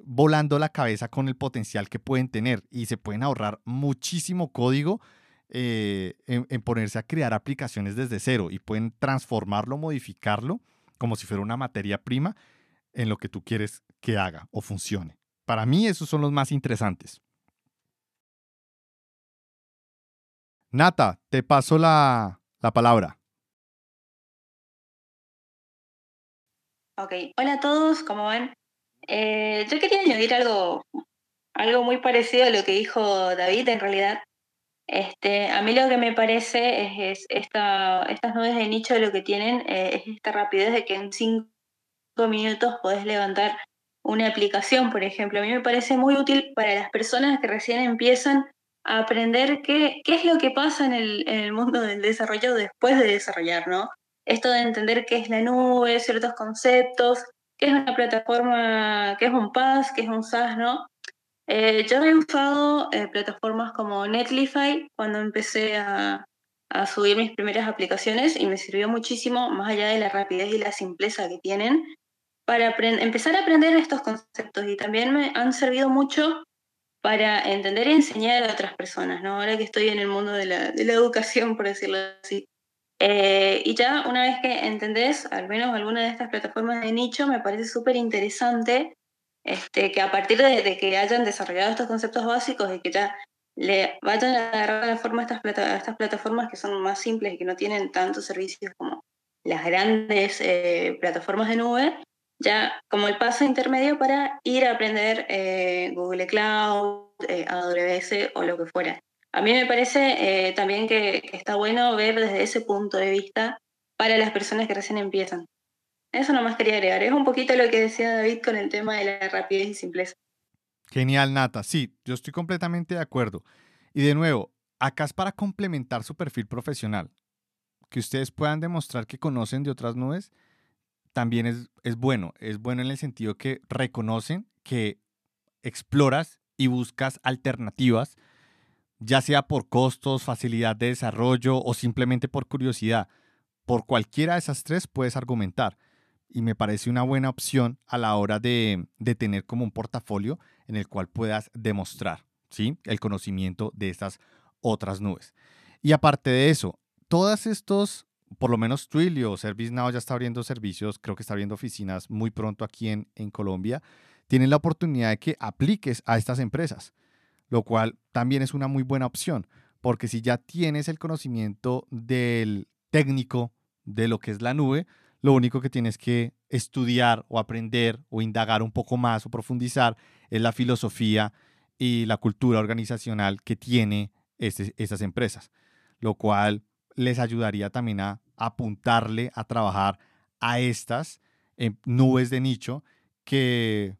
volando la cabeza con el potencial que pueden tener y se pueden ahorrar muchísimo código eh, en, ponerse a crear aplicaciones desde cero y pueden transformarlo, modificarlo como si fuera una materia prima en lo que tú quieres que haga o funcione. Para mí esos son los más interesantes. Nata, te paso la, la palabra. Ok, hola a todos, ¿cómo van? Eh, yo quería añadir algo, algo muy parecido a lo que dijo David en realidad. Este, a mí lo que me parece es, esta, estas nubes de nicho lo que tienen eh, es esta rapidez de que en cinco minutos podés levantar una aplicación, por ejemplo. A mí me parece muy útil para las personas que recién empiezan a aprender qué, qué es lo que pasa en el, en el mundo del desarrollo después de desarrollar, ¿no? Esto de entender qué es la nube, ciertos conceptos, qué es una plataforma, qué es un PaaS, qué es un SaaS, ¿no? Eh, yo he usado eh, plataformas como Netlify cuando empecé a, a, subir mis primeras aplicaciones y me sirvió muchísimo, más allá de la rapidez y la simpleza que tienen, para empezar a aprender estos conceptos y también me han servido mucho para entender y enseñar a otras personas, ¿no? Ahora que estoy en el mundo de la, de la educación, por decirlo así. Eh, y ya una vez que entendés al menos alguna de estas plataformas de nicho, me parece súper interesante este, que a partir de, que hayan desarrollado estos conceptos básicos y que ya le vayan a agarrar la forma a estas, estas plataformas que son más simples y que no tienen tantos servicios como las grandes eh, plataformas de nube, ya como el paso intermedio para ir a aprender eh, Google Cloud, AWS o lo que fuera. A mí me parece también que, que está bueno ver desde ese punto de vista para las personas que recién empiezan. Eso nomás quería agregar. Es un poquito lo que decía David con el tema de la rapidez y simpleza. Genial, Nata. Sí, yo estoy completamente de acuerdo. Y de nuevo, acá es para complementar su perfil profesional. Que ustedes puedan demostrar que conocen de otras nubes también es, es bueno. Es bueno en el sentido que reconocen que exploras y buscas alternativas, ya sea por costos, facilidad de desarrollo o simplemente por curiosidad. Por cualquiera de esas tres puedes argumentar y me parece una buena opción a la hora de, tener como un portafolio en el cual puedas demostrar ¿sí? el conocimiento de estas otras nubes. Y aparte de eso, todas estos, por lo menos Twilio o ServiceNow ya está abriendo servicios, creo que está abriendo oficinas muy pronto aquí en, en Colombia, tienen la oportunidad de que apliques a estas empresas, lo cual también es una muy buena opción, porque si ya tienes el conocimiento del técnico de lo que es la nube, lo único que tienes que estudiar o aprender o indagar un poco más o profundizar es la filosofía y la cultura organizacional que tiene este, estas empresas, lo cual les ayudaría también a apuntarle a trabajar a estas nubes de nicho que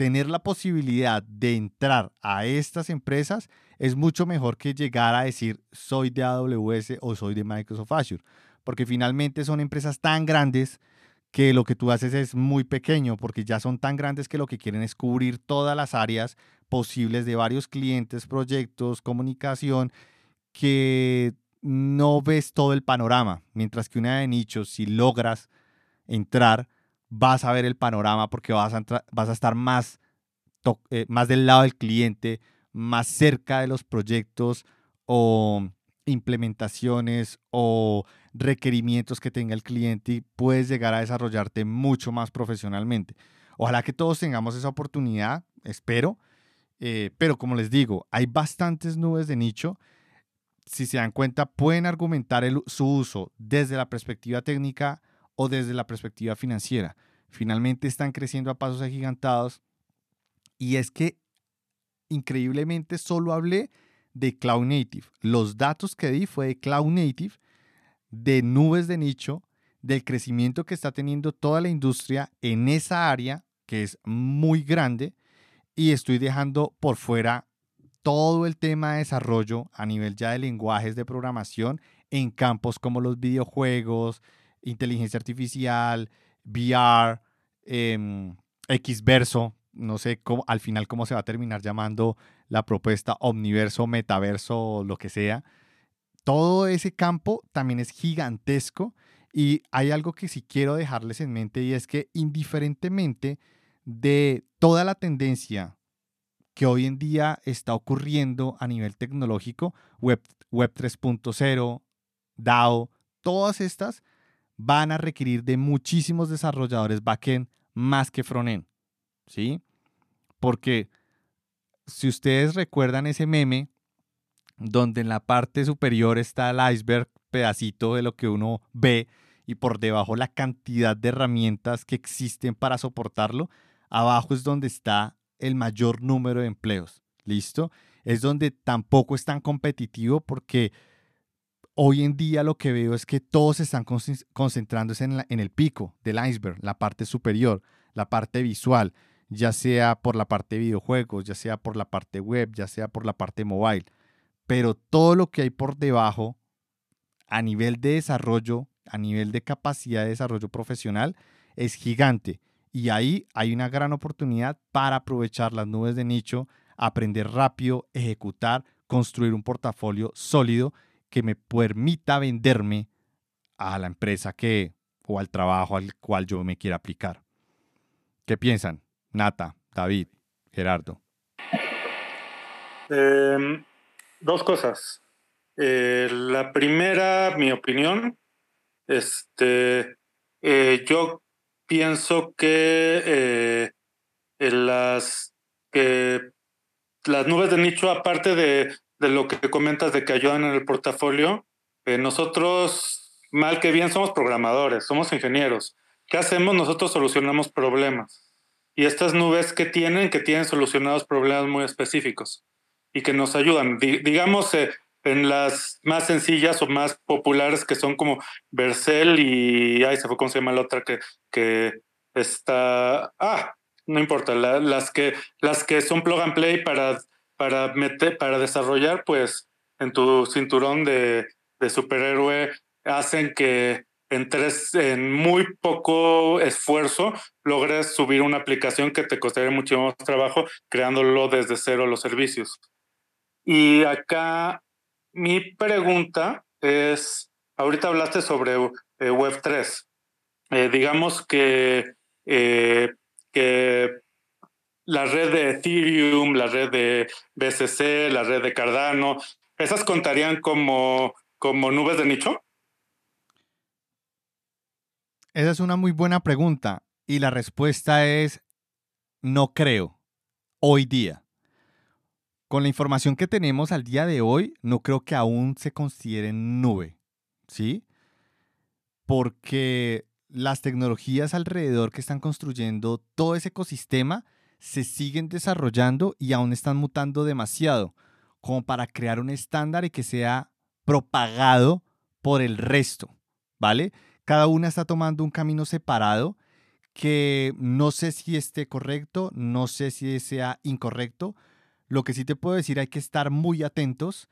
tener la posibilidad de entrar a estas empresas es mucho mejor que llegar a decir soy de AWS o soy de Microsoft Azure, porque finalmente son empresas tan grandes que lo que tú haces es muy pequeño, porque ya son tan grandes que lo que quieren es cubrir todas las áreas posibles de varios clientes, proyectos, comunicación, que no ves todo el panorama, mientras que una de nichos, si logras entrar, vas a ver el panorama porque vas a, estar más, eh, más del lado del cliente, más cerca de los proyectos o implementaciones o requerimientos que tenga el cliente y puedes llegar a desarrollarte mucho más profesionalmente. Ojalá que todos tengamos esa oportunidad, espero, eh, pero como les digo, hay bastantes nubes de nicho. Si se dan cuenta, pueden argumentar su uso desde la perspectiva técnica o desde la perspectiva financiera. Finalmente están creciendo a pasos agigantados y es que increíblemente solo hablé de Cloud Native. Los datos que di fue de Cloud Native, de nubes de nicho, del crecimiento que está teniendo toda la industria en esa área, que es muy grande, y estoy dejando por fuera todo el tema de desarrollo a nivel ya de lenguajes de programación en campos como los videojuegos, inteligencia artificial, VR, eh, Xverso, no sé cómo, al final cómo se va a terminar llamando la propuesta omniverso, metaverso, lo que sea. Todo ese campo también es gigantesco y hay algo que sí quiero dejarles en mente y es que indiferentemente de toda la tendencia que hoy en día está ocurriendo a nivel tecnológico, Web, Web 3.0, DAO, todas estas van a requerir de muchísimos desarrolladores backend más que frontend, ¿sí? Porque si ustedes recuerdan ese meme donde en la parte superior está el iceberg, pedacito de lo que uno ve, y por debajo la cantidad de herramientas que existen para soportarlo, abajo es donde está el mayor número de empleos. ¿Listo? Es donde tampoco es tan competitivo porque hoy en día lo que veo es que todos están concentrándose en, en, el pico del iceberg, la parte superior, la parte visual, ya sea por la parte de videojuegos, ya sea por la parte web, ya sea por la parte mobile. Pero todo lo que hay por debajo, a nivel de desarrollo, a nivel de capacidad de desarrollo profesional, es gigante. Y ahí hay una gran oportunidad para aprovechar las nubes de nicho, aprender rápido, ejecutar, construir un portafolio sólido que me permita venderme a la empresa que o al trabajo al cual yo me quiera aplicar. ¿Qué piensan? Nata, David, Gerardo. Em, dos cosas. Eh, la primera, mi opinión, este, eh, yo pienso que eh, las que las nubes de nicho, aparte de, de, lo que comentas de que ayudan en el portafolio, eh, nosotros, mal que bien, somos programadores, somos ingenieros. ¿Qué hacemos? Nosotros solucionamos problemas. Y estas nubes que tienen, que tienen solucionados problemas muy específicos y que nos ayudan. digamos, eh, en las más sencillas o más populares que son como Vercel y, ay, se fue cómo se llama la otra que, que está, ah, no importa, las, que, las que son plug and play para, para, meter, para desarrollar, pues en tu cinturón de, de superhéroe hacen que en, tres, en muy poco esfuerzo logres subir una aplicación que te costaría mucho más trabajo creándolo desde cero los servicios. Y acá mi pregunta es, ahorita hablaste sobre eh, Web3. Eh, digamos que, eh, que la red de Ethereum, la red de BCC, la red de Cardano, ¿esas contarían como, como nubes de nicho? Esa es una muy buena pregunta y la respuesta es no creo hoy día. Con la información que tenemos al día de hoy, no creo que aún se considere nube, ¿sí? Porque las tecnologías alrededor que están construyendo todo ese ecosistema se siguen desarrollando y aún están mutando demasiado, como para crear un estándar y que sea propagado por el resto, ¿vale? Cada una está tomando un camino separado que no sé si esté correcto, no sé si sea incorrecto, lo que sí te puedo decir, hay que estar muy atentos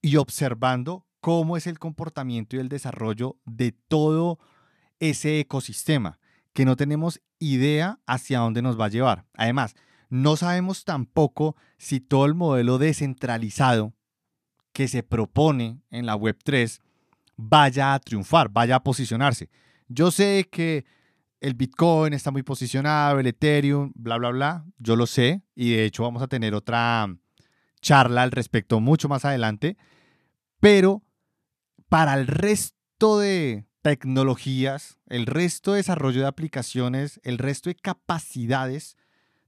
y observando cómo es el comportamiento y el desarrollo de todo ese ecosistema, que no tenemos idea hacia dónde nos va a llevar. Además, no sabemos tampoco si todo el modelo descentralizado que se propone en la Web3 vaya a triunfar, vaya a posicionarse. Yo sé que el Bitcoin está muy posicionado, el Ethereum, bla, bla, bla. Yo lo sé y de hecho vamos a tener otra charla al respecto mucho más adelante. Pero para el resto de tecnologías, el resto de desarrollo de aplicaciones, el resto de capacidades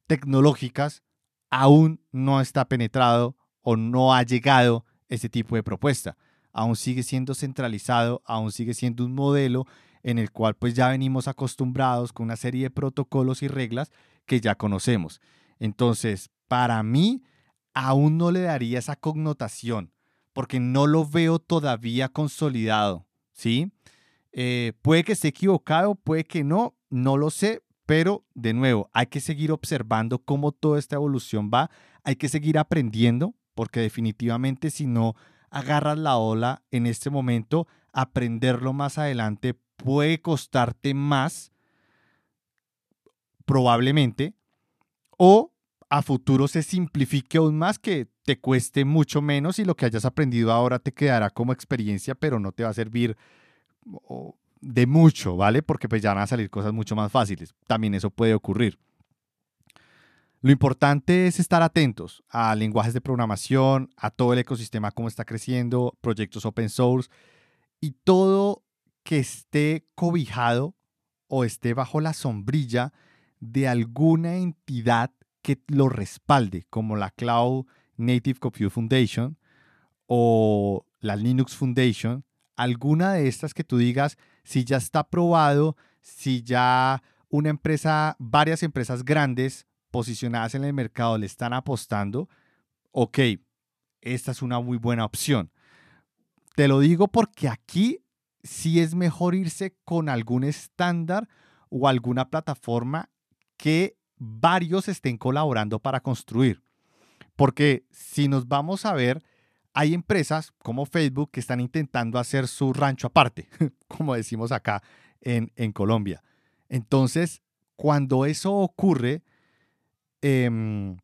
tecnológicas, aún no está penetrado o no ha llegado ese tipo de propuesta. Aún sigue siendo centralizado, aún sigue siendo un modelo en el cual pues ya venimos acostumbrados con una serie de protocolos y reglas que ya conocemos. Entonces, para mí, aún no le daría esa connotación, porque no lo veo todavía consolidado, ¿sí? Eh, puede que esté equivocado, puede que no, no lo sé, pero de nuevo, hay que seguir observando cómo toda esta evolución va, hay que seguir aprendiendo, porque definitivamente si no agarras la ola en este momento, aprenderlo más adelante puede costarte más, probablemente, o a futuro se simplifique aún más, que te cueste mucho menos y lo que hayas aprendido ahora te quedará como experiencia, pero no te va a servir de mucho, ¿vale? Porque pues ya van a salir cosas mucho más fáciles. También eso puede ocurrir. Lo importante es estar atentos a lenguajes de programación, a todo el ecosistema, cómo está creciendo, proyectos open source y todo que esté cobijado o esté bajo la sombrilla de alguna entidad que lo respalde, como la Cloud Native Compute Foundation o la Linux Foundation, alguna de estas que tú digas, si ya está aprobado, si ya una empresa, varias empresas grandes posicionadas en el mercado le están apostando, ok, esta es una muy buena opción. Te lo digo porque aquí sí es mejor irse con algún estándar o alguna plataforma que varios estén colaborando para construir. Porque si nos vamos a ver, hay empresas como Facebook que están intentando hacer su rancho aparte, como decimos acá en, Colombia. Entonces, cuando eso ocurre, em,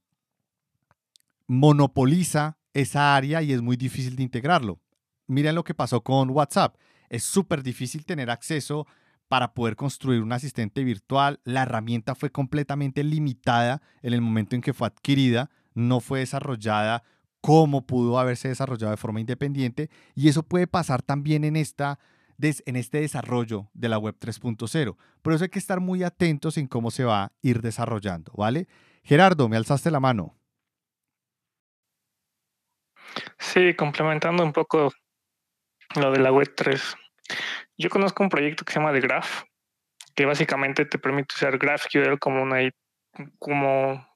monopoliza esa área y es muy difícil de integrarlo. Miren lo que pasó con WhatsApp. Es súper difícil tener acceso para poder construir un asistente virtual. La herramienta fue completamente limitada en el momento en que fue adquirida, no fue desarrollada como pudo haberse desarrollado de forma independiente y eso puede pasar también en, esta, en este desarrollo de la web 3.0. Por eso hay que estar muy atentos en cómo se va a ir desarrollando, ¿vale? Gerardo, me alzaste la mano. Sí, complementando un poco lo de la web 3. Yo conozco un proyecto que se llama The Graph, que básicamente te permite usar GraphQL como una como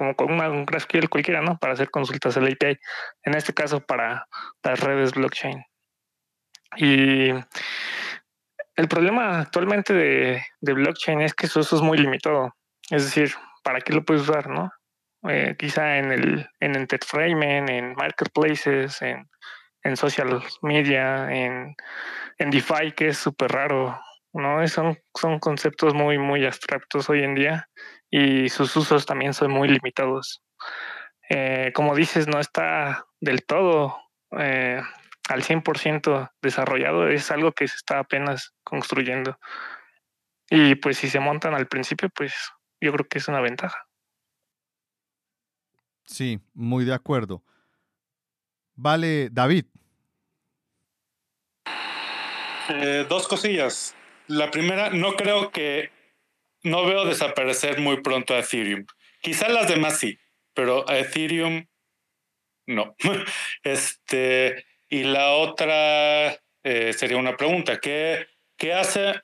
como con un GraphQL cualquiera, ¿no? Para hacer consultas al API. En este caso para las redes blockchain. Y el problema actualmente de, blockchain es que su uso es muy limitado. Es decir, ¿para qué lo puedes usar, no? Eh, quizá en el en entertainment, en marketplaces, en en social media, en, en DeFi, que es súper raro, ¿no? Son, son conceptos muy, muy abstractos hoy en día y sus usos también son muy limitados. Eh, como dices, no está del todo eh, al 100% desarrollado, es algo que se está apenas construyendo. Y pues si se montan al principio, pues yo creo que es una ventaja. Sí, muy de acuerdo. Vale, David. Eh, dos cosillas. La primera, no creo que, no veo desaparecer muy pronto a Ethereum. Quizá las demás sí, pero a Ethereum no. este, y la otra eh, sería una pregunta. ¿Qué, qué hace?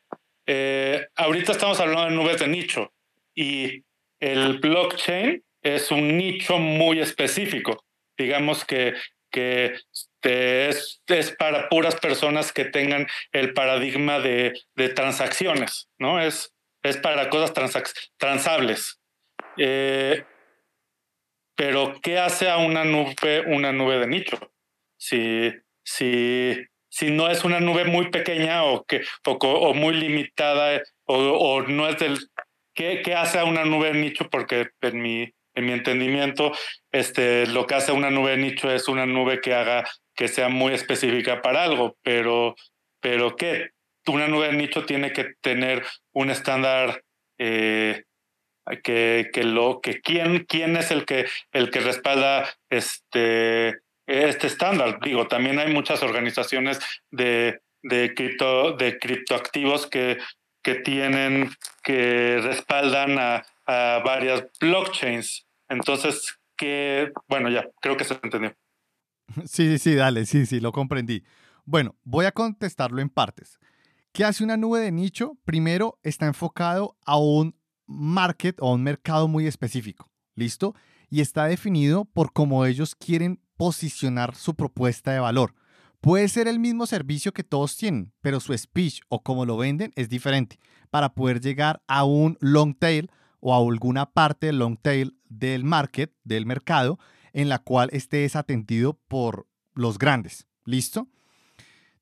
Eh, ahorita estamos hablando de nubes de nicho y el blockchain es un nicho muy específico. Digamos que que este, es, es, para puras personas que tengan el paradigma de, de transacciones, ¿no? Es, es para cosas transables. Eh, pero, ¿qué hace a una nube una nube de nicho? Si, si, si no es una nube muy pequeña o, que, o, muy limitada o, o, no es del... ¿qué, ¿Qué hace a una nube de nicho? Porque en mi, en mi entendimiento, este, lo que hace una nube de nicho es una nube que haga que sea muy específica para algo, pero, pero ¿qué? Una nube de nicho tiene que tener un estándar eh, que, que, lo que quién, quién es el que el que respalda este este estándar. Digo, también hay muchas organizaciones de, de de criptoactivos que, que tienen, que respaldan a, a varias blockchains. Entonces, bueno, ya, creo que se entendió. Sí, sí, sí, dale, sí, sí, lo comprendí. Bueno, voy a contestarlo en partes. ¿Qué hace una nube de nicho? Primero, está enfocado a un market o a un mercado muy específico, ¿listo? Y está definido por cómo ellos quieren posicionar su propuesta de valor. Puede ser el mismo servicio que todos tienen, pero su speech o cómo lo venden es diferente para poder llegar a un long tail o a alguna parte del long tail del market, del mercado, en la cual esté desatendido por los grandes. ¿Listo?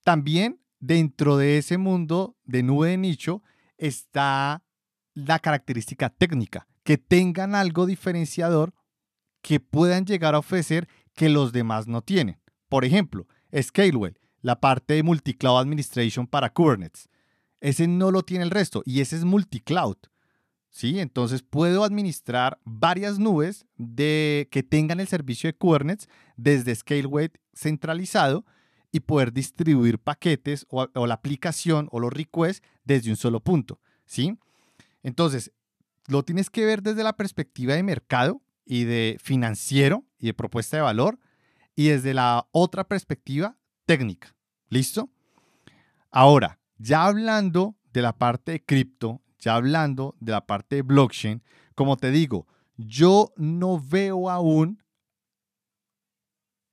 También dentro de ese mundo de nube de nicho está la característica técnica, que tengan algo diferenciador que puedan llegar a ofrecer que los demás no tienen. Por ejemplo, Scalewell, la parte de multicloud administration para Kubernetes. Ese no lo tiene el resto y ese es multicloud. ¿Sí? Entonces puedo administrar varias nubes de, que tengan el servicio de Kubernetes desde Scaleway centralizado y poder distribuir paquetes o, la aplicación o los requests desde un solo punto. ¿sí? Entonces, lo tienes que ver desde la perspectiva de mercado y de financiero y de propuesta de valor y desde la otra perspectiva técnica. ¿Listo? Ahora, ya hablando de la parte de cripto ya hablando de la parte de blockchain, como te digo, yo no veo aún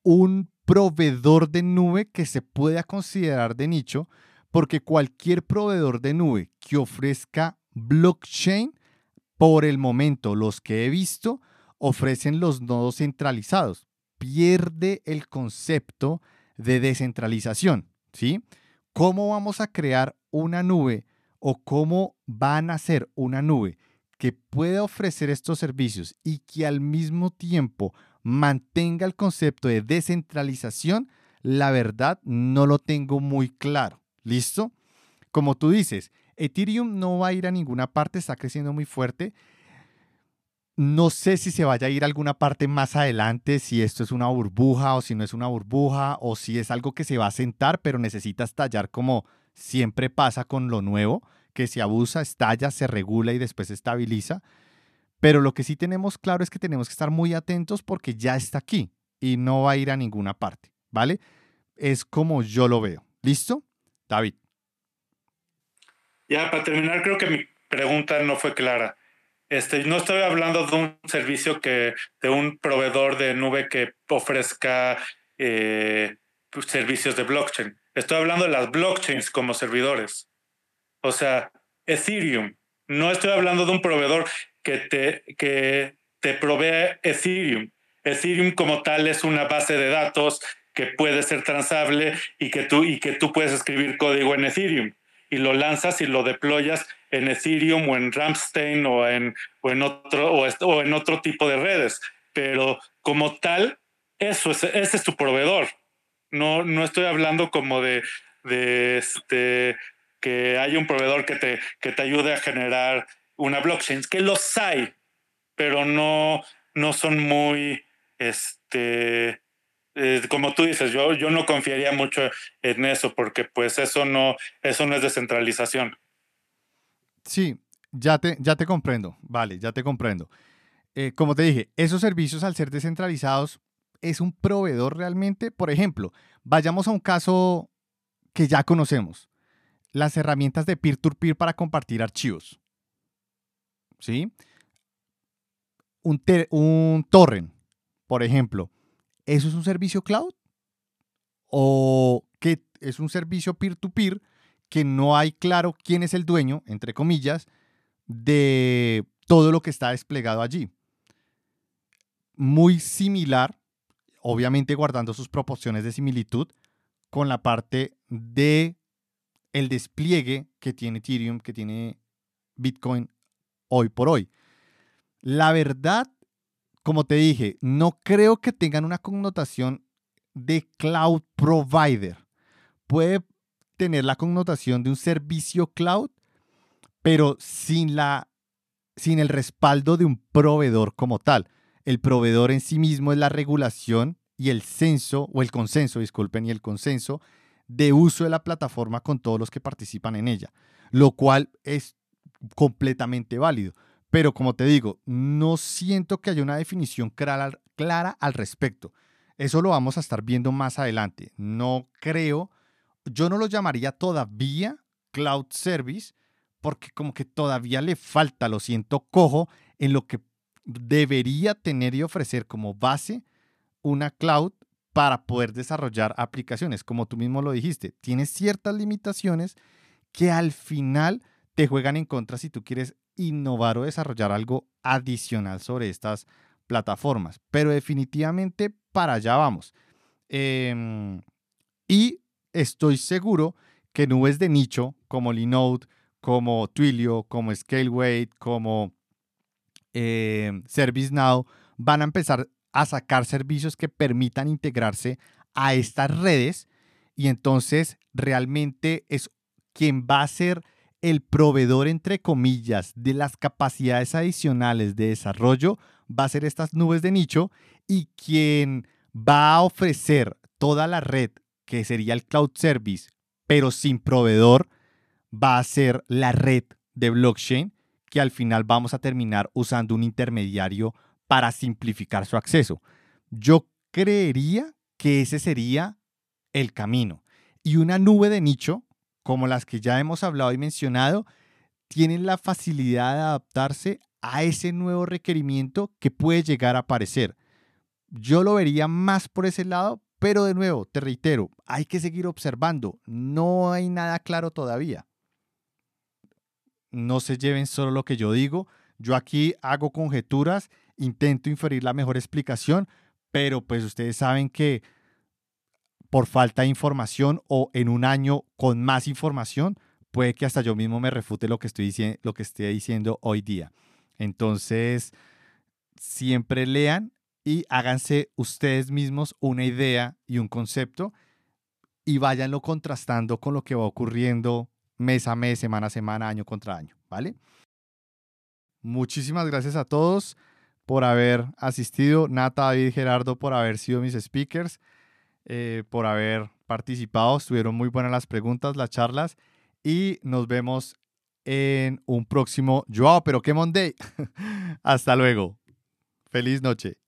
un proveedor de nube que se pueda considerar de nicho, porque cualquier proveedor de nube que ofrezca blockchain, por el momento los que he visto, ofrecen los nodos centralizados. Pierde el concepto de descentralización, ¿sí? ¿Cómo vamos a crear una nube o cómo van a ser una nube que pueda ofrecer estos servicios y que al mismo tiempo mantenga el concepto de descentralización, la verdad no lo tengo muy claro. ¿Listo? Como tú dices, Ethereum no va a ir a ninguna parte, está creciendo muy fuerte. No sé si se vaya a ir a alguna parte más adelante, si esto es una burbuja o si no es una burbuja, o si es algo que se va a sentar, pero necesita estallar como siempre pasa con lo nuevo, que se abusa, estalla, se regula y después se estabiliza. Pero lo que sí tenemos claro es que tenemos que estar muy atentos porque ya está aquí y no va a ir a ninguna parte, ¿vale? Es como yo lo veo. ¿Listo? David. Ya, para terminar, creo que mi pregunta no fue clara. Este, no estoy hablando de un servicio que, de un proveedor de nube que ofrezca eh, pues, servicios de blockchain. Estoy hablando de las blockchains como servidores. O sea, Ethereum. No estoy hablando de un proveedor que te, que te provee Ethereum. Ethereum como tal es una base de datos que puede ser transable y que tú, y que tú puedes escribir código en Ethereum y lo lanzas y lo deployas en Ethereum o en Ramstein o en, o en, otro, o, en otro tipo de redes. Pero como tal, eso es, ese es tu proveedor. No, no estoy hablando como de, de este, que haya un proveedor que te, que te ayude a generar una blockchain, que los hay, pero no, no son muy, este, eh, como tú dices, yo, yo no confiaría mucho en eso porque pues eso no, eso no es descentralización. Sí, ya te, ya te comprendo, vale, ya te comprendo. Eh, como te dije, esos servicios al ser descentralizados es un proveedor realmente. Por ejemplo, vayamos a un caso que ya conocemos, las herramientas de peer-to-peer para compartir archivos. ¿Sí? Un, un torrent, por ejemplo, ¿eso es un servicio cloud? ¿O que es un servicio peer-to-peer que no hay claro quién es el dueño, entre comillas, de todo lo que está desplegado allí? Muy similar obviamente guardando sus proporciones de similitud con la parte de el despliegue que tiene Ethereum, que tiene Bitcoin hoy por hoy. La verdad, como te dije, no creo que tengan una connotación de cloud provider. Puede tener la connotación de un servicio cloud, pero sin, la, sin el respaldo de un proveedor como tal. El proveedor en sí mismo es la regulación y el censo, o el consenso, disculpen, y el consenso de uso de la plataforma con todos los que participan en ella, lo cual es completamente válido. Pero como te digo, no siento que haya una definición clara, clara al respecto. Eso lo vamos a estar viendo más adelante. No creo, yo no lo llamaría todavía cloud service, porque como que todavía le falta, lo siento cojo, en lo que debería tener y ofrecer como base una cloud para poder desarrollar aplicaciones. Como tú mismo lo dijiste, tienes ciertas limitaciones que al final te juegan en contra si tú quieres innovar o desarrollar algo adicional sobre estas plataformas. Pero definitivamente para allá vamos. Em, y estoy seguro que nubes de nicho como Linode, como Twilio, como Scaleway, como eh, ServiceNow van a empezar a sacar servicios que permitan integrarse a estas redes y entonces realmente es quien va a ser el proveedor, entre comillas, de las capacidades adicionales de desarrollo, va a ser estas nubes de nicho y quien va a ofrecer toda la red, que sería el cloud service, pero sin proveedor, va a ser la red de blockchain, que al final vamos a terminar usando un intermediario para simplificar su acceso. Yo creería que ese sería el camino. Y una nube de nicho, como las que ya hemos hablado y mencionado, tienen la facilidad de adaptarse a ese nuevo requerimiento que puede llegar a aparecer. Yo lo vería más por ese lado, pero de nuevo, te reitero, hay que seguir observando. No hay nada claro todavía. No se lleven solo lo que yo digo. Yo aquí hago conjeturas intento inferir la mejor explicación, pero pues ustedes saben que por falta de información o en un año con más información, puede que hasta yo mismo me refute lo que estoy, diciendo, lo que estoy diciendo hoy día. Entonces, siempre lean y háganse ustedes mismos una idea y un concepto y váyanlo contrastando con lo que va ocurriendo mes a mes, semana a semana, año contra año, ¿vale? Muchísimas gracias a todos por haber asistido, Nata, David, Gerardo por haber sido mis speakers, eh, por haber participado. Estuvieron muy buenas las preguntas, las charlas y nos vemos en un próximo Joao, pero qué Monday. Hasta luego. Feliz noche.